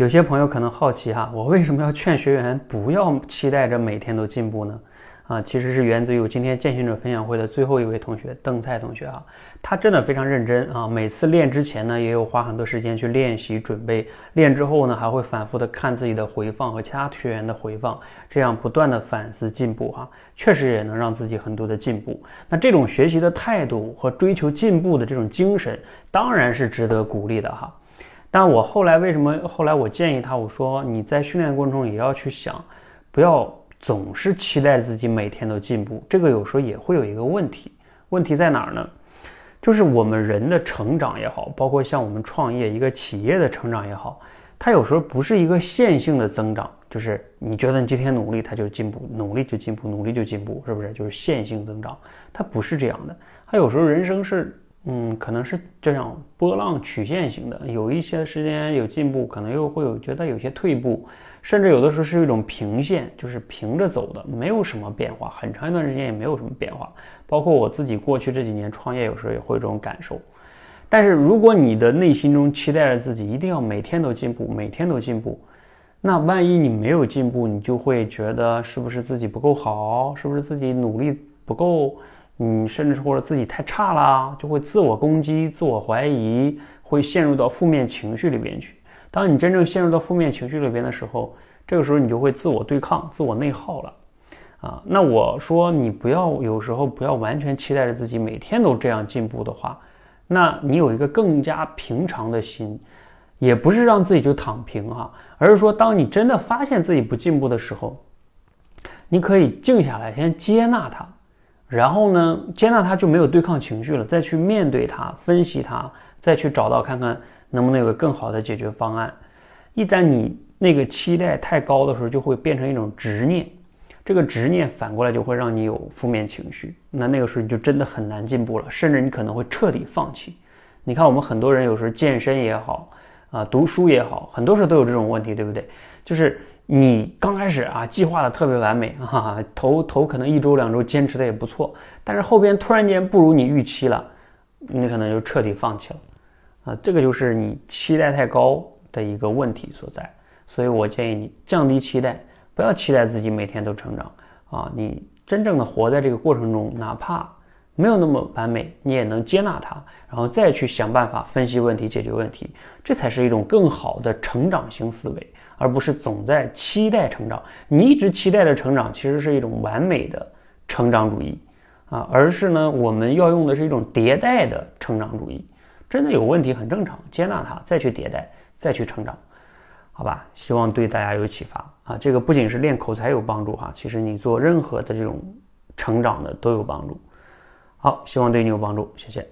有些朋友可能好奇哈，我为什么要劝学员不要期待着每天都进步呢？啊，其实是源自于我今天践行者分享会的最后一位同学邓菜同学啊，他真的非常认真啊，每次练之前呢，也有花很多时间去练习准备，练之后呢，还会反复的看自己的回放和其他学员的回放，这样不断的反思进步哈，确实也能让自己很多的进步。那这种学习的态度和追求进步的这种精神，当然是值得鼓励的哈。但我后来为什么后来我建议他，我说你在训练过程中也要去想，不要。总是期待自己每天都进步，这个有时候也会有一个问题。问题在哪儿呢？就是我们人的成长也好，包括像我们创业一个企业的成长也好，它有时候不是一个线性的增长，就是你觉得你今天努力，它就进步，努力就进步，努力就进步，是不是？就是线性增长，它不是这样的。它有时候人生是。嗯，可能是这样波浪曲线型的，有一些时间有进步，可能又会有觉得有些退步，甚至有的时候是一种平线，就是平着走的，没有什么变化，很长一段时间也没有什么变化。包括我自己过去这几年创业，有时候也会有这种感受。但是如果你的内心中期待着自己一定要每天都进步，每天都进步，那万一你没有进步，你就会觉得是不是自己不够好，是不是自己努力不够？你甚至或者自己太差了，就会自我攻击、自我怀疑，会陷入到负面情绪里边去。当你真正陷入到负面情绪里边的时候，这个时候你就会自我对抗、自我内耗了。啊，那我说你不要有时候不要完全期待着自己每天都这样进步的话，那你有一个更加平常的心，也不是让自己就躺平哈，而是说当你真的发现自己不进步的时候，你可以静下来，先接纳它。然后呢，接纳他就没有对抗情绪了，再去面对他，分析他，再去找到看看能不能有个更好的解决方案。一旦你那个期待太高的时候，就会变成一种执念，这个执念反过来就会让你有负面情绪。那那个时候你就真的很难进步了，甚至你可能会彻底放弃。你看，我们很多人有时候健身也好，啊，读书也好，很多时候都有这种问题，对不对？就是。你刚开始啊，计划的特别完美，哈哈，头头可能一周两周坚持的也不错，但是后边突然间不如你预期了，你可能就彻底放弃了，啊，这个就是你期待太高的一个问题所在。所以我建议你降低期待，不要期待自己每天都成长啊，你真正的活在这个过程中，哪怕没有那么完美，你也能接纳它，然后再去想办法分析问题、解决问题，这才是一种更好的成长型思维。而不是总在期待成长，你一直期待的成长其实是一种完美的成长主义啊，而是呢，我们要用的是一种迭代的成长主义。真的有问题很正常，接纳它，再去迭代，再去成长，好吧？希望对大家有启发啊！这个不仅是练口才有帮助哈，其实你做任何的这种成长的都有帮助。好，希望对你有帮助，谢谢。